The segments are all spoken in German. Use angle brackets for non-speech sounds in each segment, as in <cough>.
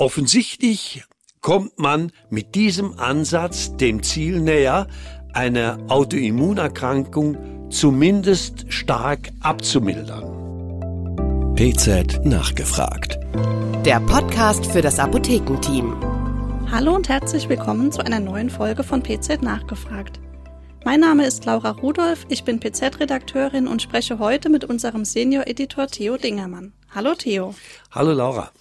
Offensichtlich kommt man mit diesem Ansatz dem Ziel näher, eine Autoimmunerkrankung zumindest stark abzumildern. PZ nachgefragt. Der Podcast für das Apothekenteam. Hallo und herzlich willkommen zu einer neuen Folge von PZ nachgefragt. Mein Name ist Laura Rudolph, ich bin PZ-Redakteurin und spreche heute mit unserem Senior-Editor Theo Dingermann. Hallo Theo. Hallo Laura.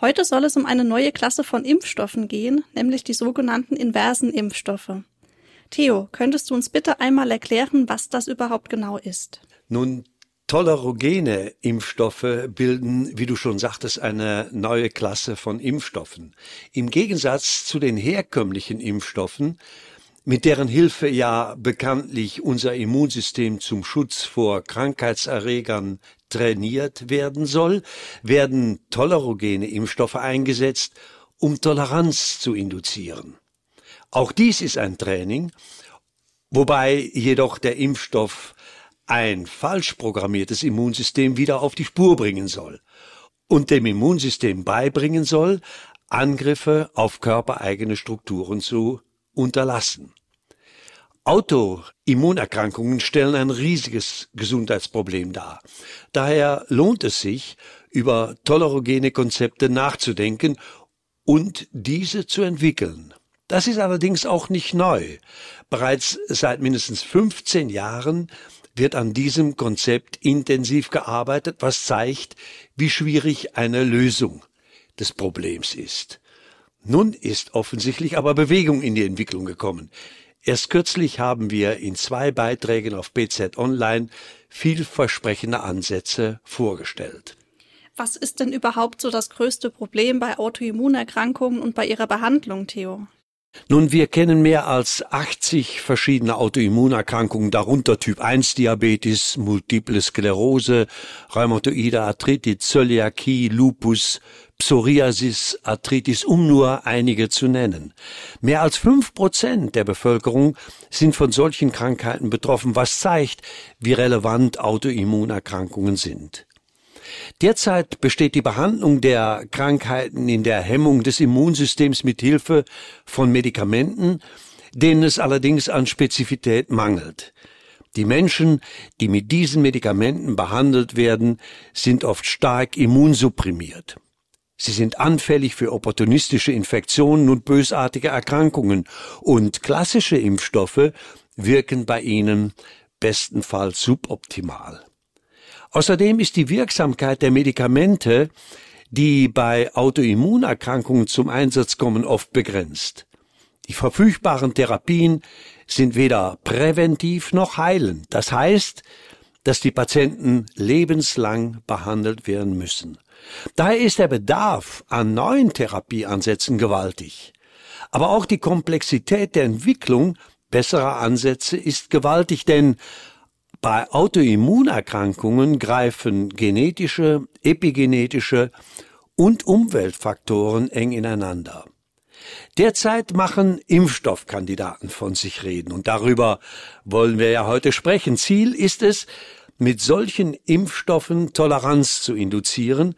Heute soll es um eine neue Klasse von Impfstoffen gehen, nämlich die sogenannten inversen Impfstoffe. Theo, könntest du uns bitte einmal erklären, was das überhaupt genau ist? Nun, Tolerogene Impfstoffe bilden, wie du schon sagtest, eine neue Klasse von Impfstoffen. Im Gegensatz zu den herkömmlichen Impfstoffen, mit deren Hilfe ja bekanntlich unser Immunsystem zum Schutz vor Krankheitserregern trainiert werden soll, werden tolerogene Impfstoffe eingesetzt, um Toleranz zu induzieren. Auch dies ist ein Training, wobei jedoch der Impfstoff ein falsch programmiertes Immunsystem wieder auf die Spur bringen soll und dem Immunsystem beibringen soll, Angriffe auf körpereigene Strukturen zu unterlassen. Autoimmunerkrankungen stellen ein riesiges Gesundheitsproblem dar. Daher lohnt es sich, über tolerogene Konzepte nachzudenken und diese zu entwickeln. Das ist allerdings auch nicht neu. Bereits seit mindestens 15 Jahren wird an diesem Konzept intensiv gearbeitet, was zeigt, wie schwierig eine Lösung des Problems ist. Nun ist offensichtlich aber Bewegung in die Entwicklung gekommen. Erst kürzlich haben wir in zwei Beiträgen auf BZ Online vielversprechende Ansätze vorgestellt. Was ist denn überhaupt so das größte Problem bei Autoimmunerkrankungen und bei ihrer Behandlung, Theo? Nun, wir kennen mehr als 80 verschiedene Autoimmunerkrankungen, darunter Typ 1 Diabetes, Multiple Sklerose, Rheumatoide Arthritis, Zöliakie, Lupus, Psoriasis, Arthritis, um nur einige zu nennen. Mehr als fünf Prozent der Bevölkerung sind von solchen Krankheiten betroffen, was zeigt, wie relevant Autoimmunerkrankungen sind. Derzeit besteht die Behandlung der Krankheiten in der Hemmung des Immunsystems mit Hilfe von Medikamenten, denen es allerdings an Spezifität mangelt. Die Menschen, die mit diesen Medikamenten behandelt werden, sind oft stark immunsupprimiert. Sie sind anfällig für opportunistische Infektionen und bösartige Erkrankungen, und klassische Impfstoffe wirken bei ihnen bestenfalls suboptimal. Außerdem ist die Wirksamkeit der Medikamente, die bei Autoimmunerkrankungen zum Einsatz kommen, oft begrenzt. Die verfügbaren Therapien sind weder präventiv noch heilend. Das heißt, dass die Patienten lebenslang behandelt werden müssen. Daher ist der Bedarf an neuen Therapieansätzen gewaltig. Aber auch die Komplexität der Entwicklung besserer Ansätze ist gewaltig, denn bei Autoimmunerkrankungen greifen genetische, epigenetische und Umweltfaktoren eng ineinander. Derzeit machen Impfstoffkandidaten von sich reden und darüber wollen wir ja heute sprechen. Ziel ist es, mit solchen Impfstoffen Toleranz zu induzieren.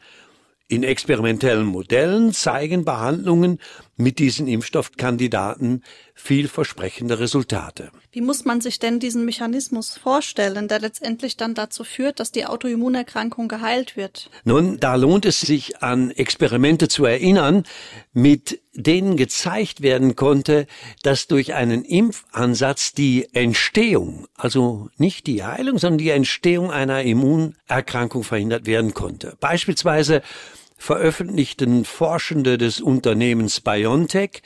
In experimentellen Modellen zeigen Behandlungen mit diesen Impfstoffkandidaten vielversprechende Resultate. Wie muss man sich denn diesen Mechanismus vorstellen, der letztendlich dann dazu führt, dass die Autoimmunerkrankung geheilt wird? Nun, da lohnt es sich an Experimente zu erinnern, mit denen gezeigt werden konnte, dass durch einen Impfansatz die Entstehung, also nicht die Heilung, sondern die Entstehung einer Immunerkrankung verhindert werden konnte. Beispielsweise veröffentlichten Forschende des Unternehmens BioNTech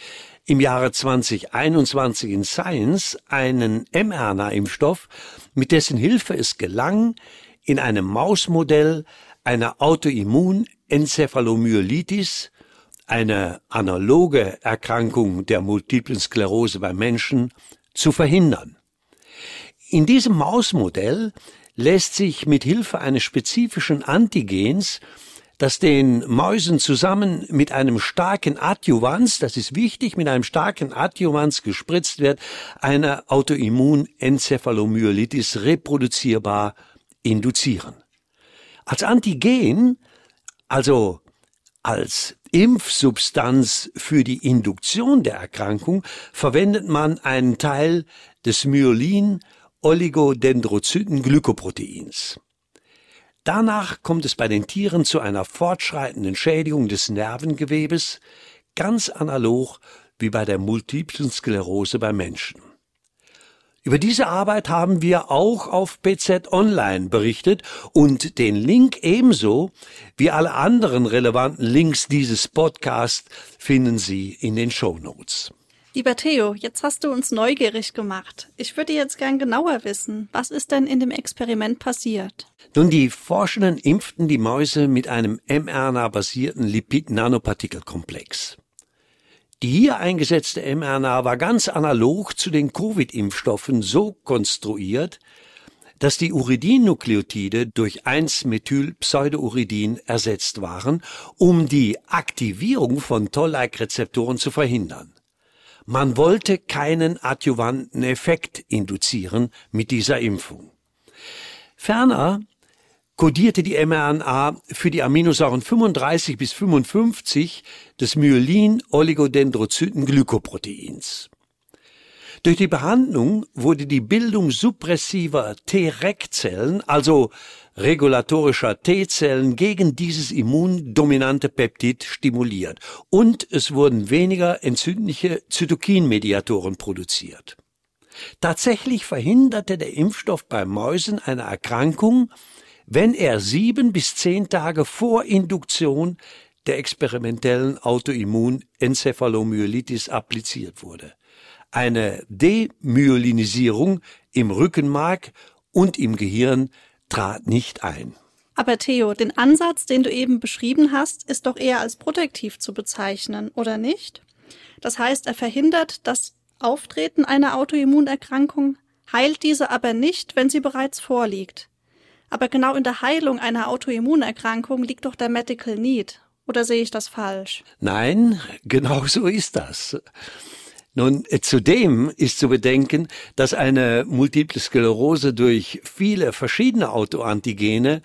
im Jahre 2021 in Science einen mRNA-Impfstoff, mit dessen Hilfe es gelang, in einem Mausmodell eine Autoimmunencephalomyelitis, eine analoge Erkrankung der multiplen Sklerose beim Menschen, zu verhindern. In diesem Mausmodell lässt sich mit Hilfe eines spezifischen Antigens das den Mäusen zusammen mit einem starken Adjuvans, das ist wichtig, mit einem starken Adjuvans gespritzt wird, eine Autoimmunencephalomyelitis reproduzierbar induzieren. Als Antigen, also als Impfsubstanz für die Induktion der Erkrankung verwendet man einen Teil des Myelin Oligodendrozyten-Glykoproteins. Danach kommt es bei den Tieren zu einer fortschreitenden Schädigung des Nervengewebes, ganz analog wie bei der multiplen Sklerose bei Menschen. Über diese Arbeit haben wir auch auf PZ Online berichtet und den Link ebenso wie alle anderen relevanten Links dieses Podcasts finden Sie in den Show Notes. Lieber Theo, jetzt hast du uns neugierig gemacht. Ich würde jetzt gern genauer wissen, was ist denn in dem Experiment passiert? Nun, die Forschenden impften die Mäuse mit einem mRNA-basierten Lipid-Nanopartikelkomplex. Die hier eingesetzte mRNA war ganz analog zu den Covid-Impfstoffen so konstruiert, dass die Uridin-Nukleotide durch 1-Methyl-Pseudouridin ersetzt waren, um die Aktivierung von Toll-like-Rezeptoren zu verhindern. Man wollte keinen adjuvanten Effekt induzieren mit dieser Impfung. Ferner kodierte die mRNA für die Aminosäuren 35 bis 55 des Myelin-Oligodendrozyten-Glykoproteins. Durch die Behandlung wurde die Bildung suppressiver T-Reg-Zellen, also regulatorischer T-Zellen gegen dieses immundominante Peptid stimuliert und es wurden weniger entzündliche Zytokinmediatoren produziert. Tatsächlich verhinderte der Impfstoff bei Mäusen eine Erkrankung, wenn er sieben bis zehn Tage vor Induktion der experimentellen Autoimmunencephalomyelitis appliziert wurde. Eine Demyelinisierung im Rückenmark und im Gehirn trat nicht ein. Aber Theo, den Ansatz, den du eben beschrieben hast, ist doch eher als protektiv zu bezeichnen, oder nicht? Das heißt, er verhindert das Auftreten einer Autoimmunerkrankung, heilt diese aber nicht, wenn sie bereits vorliegt. Aber genau in der Heilung einer Autoimmunerkrankung liegt doch der Medical Need. Oder sehe ich das falsch? Nein, <laughs> genau so ist das. Nun, zudem ist zu bedenken, dass eine Multiple Sklerose durch viele verschiedene Autoantigene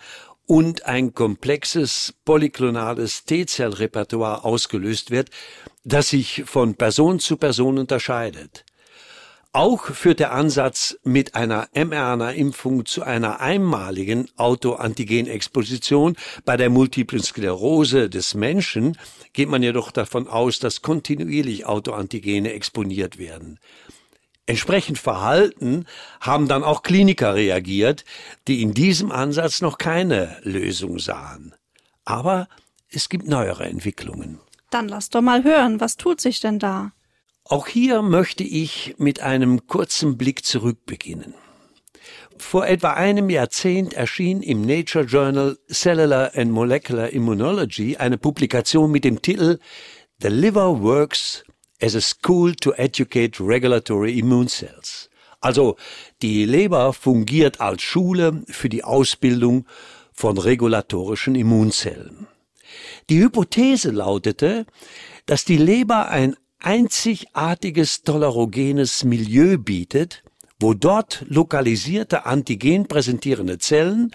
und ein komplexes polyklonales T-Zellrepertoire ausgelöst wird, das sich von Person zu Person unterscheidet. Auch führt der Ansatz mit einer mRNA-Impfung zu einer einmaligen Autoantigenexposition. Bei der multiplen Sklerose des Menschen geht man jedoch davon aus, dass kontinuierlich Autoantigene exponiert werden. Entsprechend verhalten haben dann auch Kliniker reagiert, die in diesem Ansatz noch keine Lösung sahen. Aber es gibt neuere Entwicklungen. Dann lass doch mal hören, was tut sich denn da? Auch hier möchte ich mit einem kurzen Blick zurück beginnen. Vor etwa einem Jahrzehnt erschien im Nature Journal Cellular and Molecular Immunology eine Publikation mit dem Titel The Liver Works as a School to Educate Regulatory Immune Cells. Also die Leber fungiert als Schule für die Ausbildung von regulatorischen Immunzellen. Die Hypothese lautete, dass die Leber ein einzigartiges tolerogenes Milieu bietet, wo dort lokalisierte Antigen präsentierende Zellen,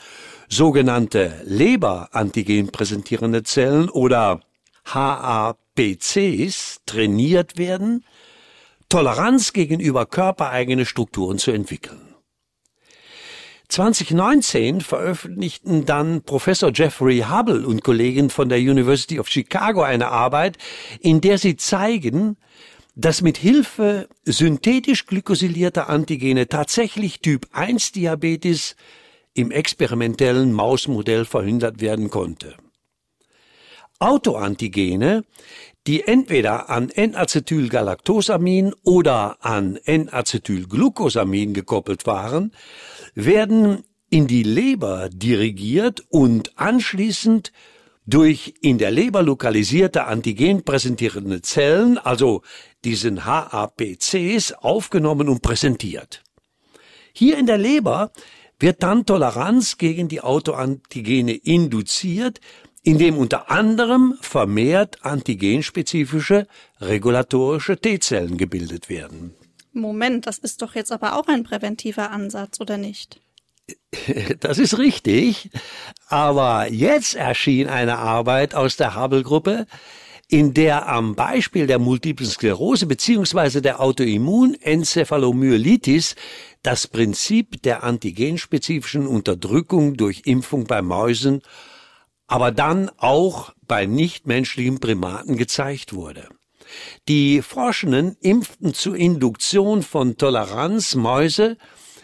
sogenannte Leberantigen präsentierende Zellen oder HAPCs trainiert werden, Toleranz gegenüber körpereigene Strukturen zu entwickeln. 2019 veröffentlichten dann Professor Jeffrey Hubble und Kollegen von der University of Chicago eine Arbeit, in der sie zeigen, dass mit Hilfe synthetisch glycosylierter Antigene tatsächlich Typ 1 Diabetes im experimentellen Mausmodell verhindert werden konnte. Autoantigene, die entweder an N-Acetylgalactosamin oder an N-Acetylglucosamin gekoppelt waren, werden in die Leber dirigiert und anschließend durch in der Leber lokalisierte Antigen präsentierende Zellen, also diesen HAPCs, aufgenommen und präsentiert. Hier in der Leber wird dann Toleranz gegen die Autoantigene induziert, indem unter anderem vermehrt antigenspezifische regulatorische T-Zellen gebildet werden. Moment, das ist doch jetzt aber auch ein präventiver Ansatz, oder nicht? <laughs> Das ist richtig, aber jetzt erschien eine Arbeit aus der Hubble-Gruppe, in der am Beispiel der Multiplen Sklerose beziehungsweise der Autoimmunencephalomyelitis das Prinzip der antigenspezifischen Unterdrückung durch Impfung bei Mäusen, aber dann auch bei nichtmenschlichen Primaten gezeigt wurde. Die Forschenden impften zur Induktion von Toleranz Mäuse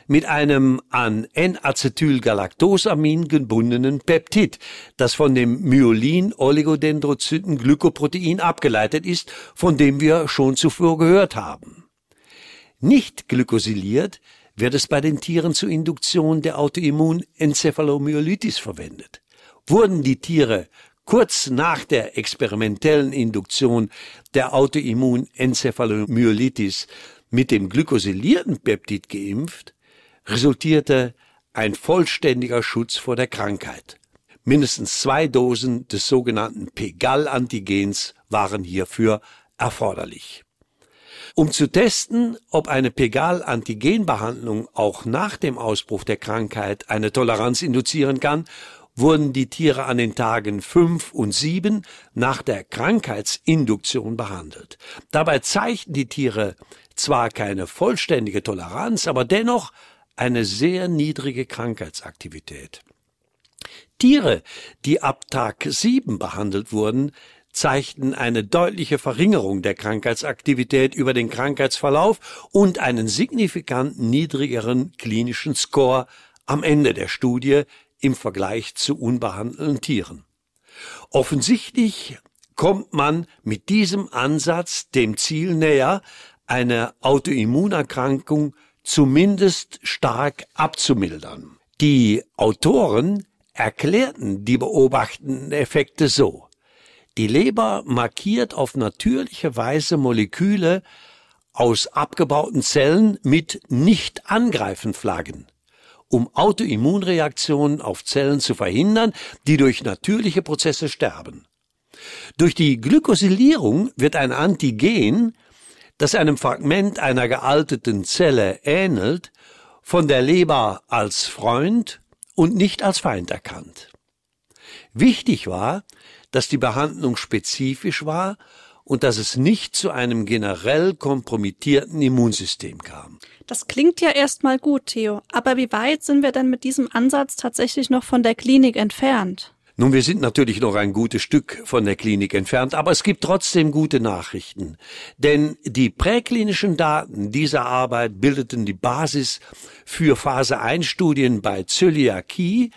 mit einem an N-Acetylgalactosamin gebundenen Peptid, das von dem Myelin-Oligodendrozyten-Glykoprotein abgeleitet ist, von dem wir schon zuvor gehört haben. Nicht glykosyliert wird es bei den Tieren zur Induktion der Autoimmunencephalomyelitis verwendet. Wurden die Tiere kurz nach der experimentellen Induktion der Autoimmunencephalomyelitis mit dem glykosylierten Peptid geimpft, resultierte ein vollständiger Schutz vor der Krankheit. Mindestens zwei Dosen des sogenannten Pegal-Antigens waren hierfür erforderlich. Um zu testen, ob eine Pegal-Antigenbehandlung auch nach dem Ausbruch der Krankheit eine Toleranz induzieren kann, wurden die Tiere an den Tagen fünf und sieben nach der Krankheitsinduktion behandelt. Dabei zeigten die Tiere zwar keine vollständige Toleranz, aber dennoch eine sehr niedrige Krankheitsaktivität. Tiere, die ab Tag 7 behandelt wurden, zeigten eine deutliche Verringerung der Krankheitsaktivität über den Krankheitsverlauf und einen signifikant niedrigeren klinischen Score am Ende der Studie im Vergleich zu unbehandelten Tieren. Offensichtlich kommt man mit diesem Ansatz dem Ziel näher, eine Autoimmunerkrankung zumindest stark abzumildern. Die Autoren erklärten die beobachtenden Effekte so. Die Leber markiert auf natürliche Weise Moleküle aus abgebauten Zellen mit Nicht-Angreifen-Flaggen, um Autoimmunreaktionen auf Zellen zu verhindern, die durch natürliche Prozesse sterben. Durch die Glykosylierung wird ein Antigen das einem Fragment einer gealteten Zelle ähnelt, von der Leber als Freund und nicht als Feind erkannt. Wichtig war, dass die Behandlung spezifisch war und dass es nicht zu einem generell kompromittierten Immunsystem kam. Das klingt ja erstmal gut, Theo, aber wie weit sind wir denn mit diesem Ansatz tatsächlich noch von der Klinik entfernt? Nun, wir sind natürlich noch ein gutes Stück von der Klinik entfernt, aber es gibt trotzdem gute Nachrichten. Denn die präklinischen Daten dieser Arbeit bildeten die Basis für Phase 1 Studien bei Zöliakie,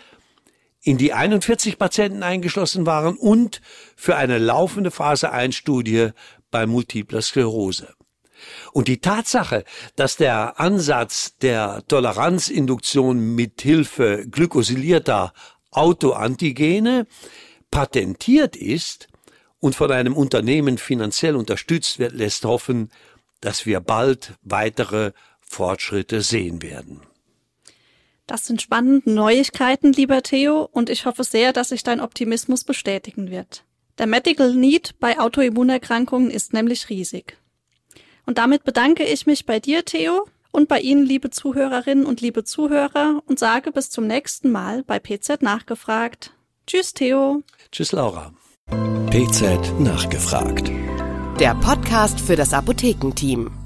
in die 41 Patienten eingeschlossen waren und für eine laufende Phase 1 Studie bei multipler Sklerose. Und die Tatsache, dass der Ansatz der Toleranzinduktion mit Hilfe glykosylierter Autoantigene patentiert ist und von einem Unternehmen finanziell unterstützt wird, lässt hoffen, dass wir bald weitere Fortschritte sehen werden. Das sind spannende Neuigkeiten, lieber Theo, und ich hoffe sehr, dass sich dein Optimismus bestätigen wird. Der Medical Need bei Autoimmunerkrankungen ist nämlich riesig. Und damit bedanke ich mich bei dir, Theo, und bei Ihnen, liebe Zuhörerinnen und liebe Zuhörer, und sage bis zum nächsten Mal bei PZ Nachgefragt. Tschüss, Theo. Tschüss, Laura. PZ Nachgefragt. Der Podcast für das Apothekenteam.